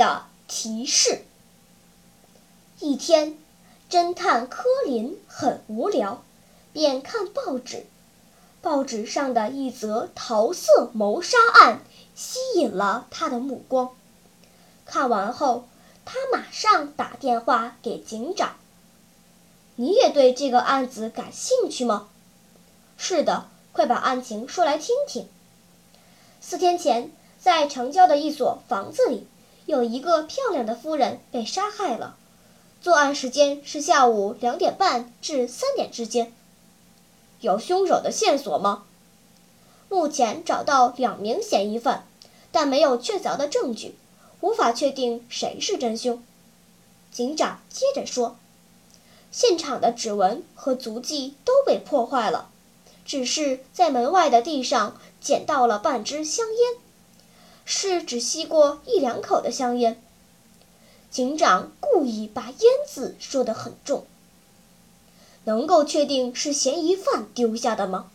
的提示。一天，侦探柯林很无聊，便看报纸。报纸上的一则桃色谋杀案吸引了他的目光。看完后，他马上打电话给警长：“你也对这个案子感兴趣吗？”“是的，快把案情说来听听。”四天前，在城郊的一所房子里，有一个漂亮的夫人被杀害了。作案时间是下午两点半至三点之间。有凶手的线索吗？目前找到两名嫌疑犯，但没有确凿的证据，无法确定谁是真凶。警长接着说：“现场的指纹和足迹都被破坏了，只是在门外的地上捡到了半支香烟，是只吸过一两口的香烟。”警长故意把“烟”字说得很重。能够确定是嫌疑犯丢下的吗？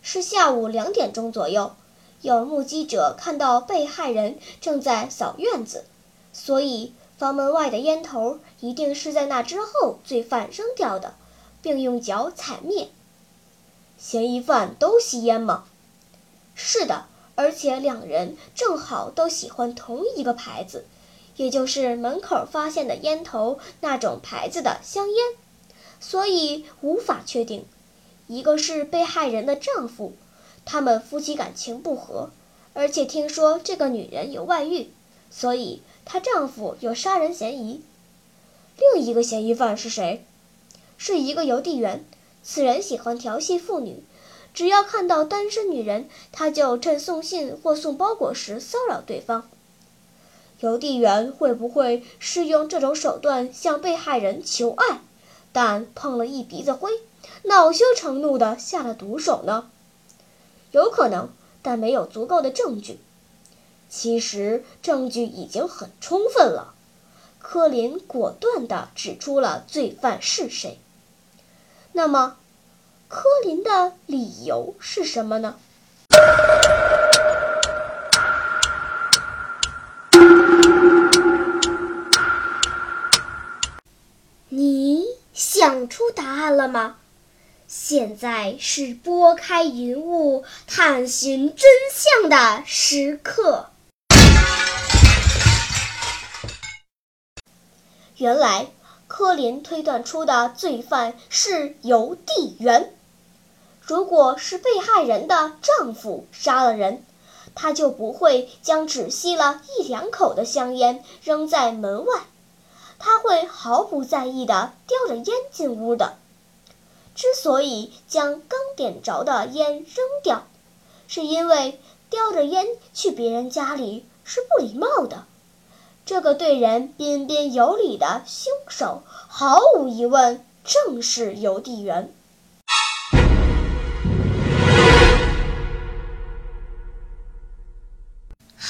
是下午两点钟左右，有目击者看到被害人正在扫院子，所以房门外的烟头一定是在那之后罪犯扔掉的，并用脚踩灭。嫌疑犯都吸烟吗？是的，而且两人正好都喜欢同一个牌子，也就是门口发现的烟头那种牌子的香烟。所以无法确定，一个是被害人的丈夫，他们夫妻感情不和，而且听说这个女人有外遇，所以她丈夫有杀人嫌疑。另一个嫌疑犯是谁？是一个邮递员，此人喜欢调戏妇女，只要看到单身女人，他就趁送信或送包裹时骚扰对方。邮递员会不会是用这种手段向被害人求爱？但碰了一鼻子灰，恼羞成怒地下了毒手呢？有可能，但没有足够的证据。其实证据已经很充分了。柯林果断地指出了罪犯是谁。那么，柯林的理由是什么呢？你？想出答案了吗？现在是拨开云雾探寻真相的时刻。原来，柯林推断出的罪犯是邮递员。如果是被害人的丈夫杀了人，他就不会将只吸了一两口的香烟扔在门外。他会毫不在意地叼着烟进屋的。之所以将刚点着的烟扔掉，是因为叼着烟去别人家里是不礼貌的。这个对人彬彬有礼的凶手，毫无疑问正是邮递员。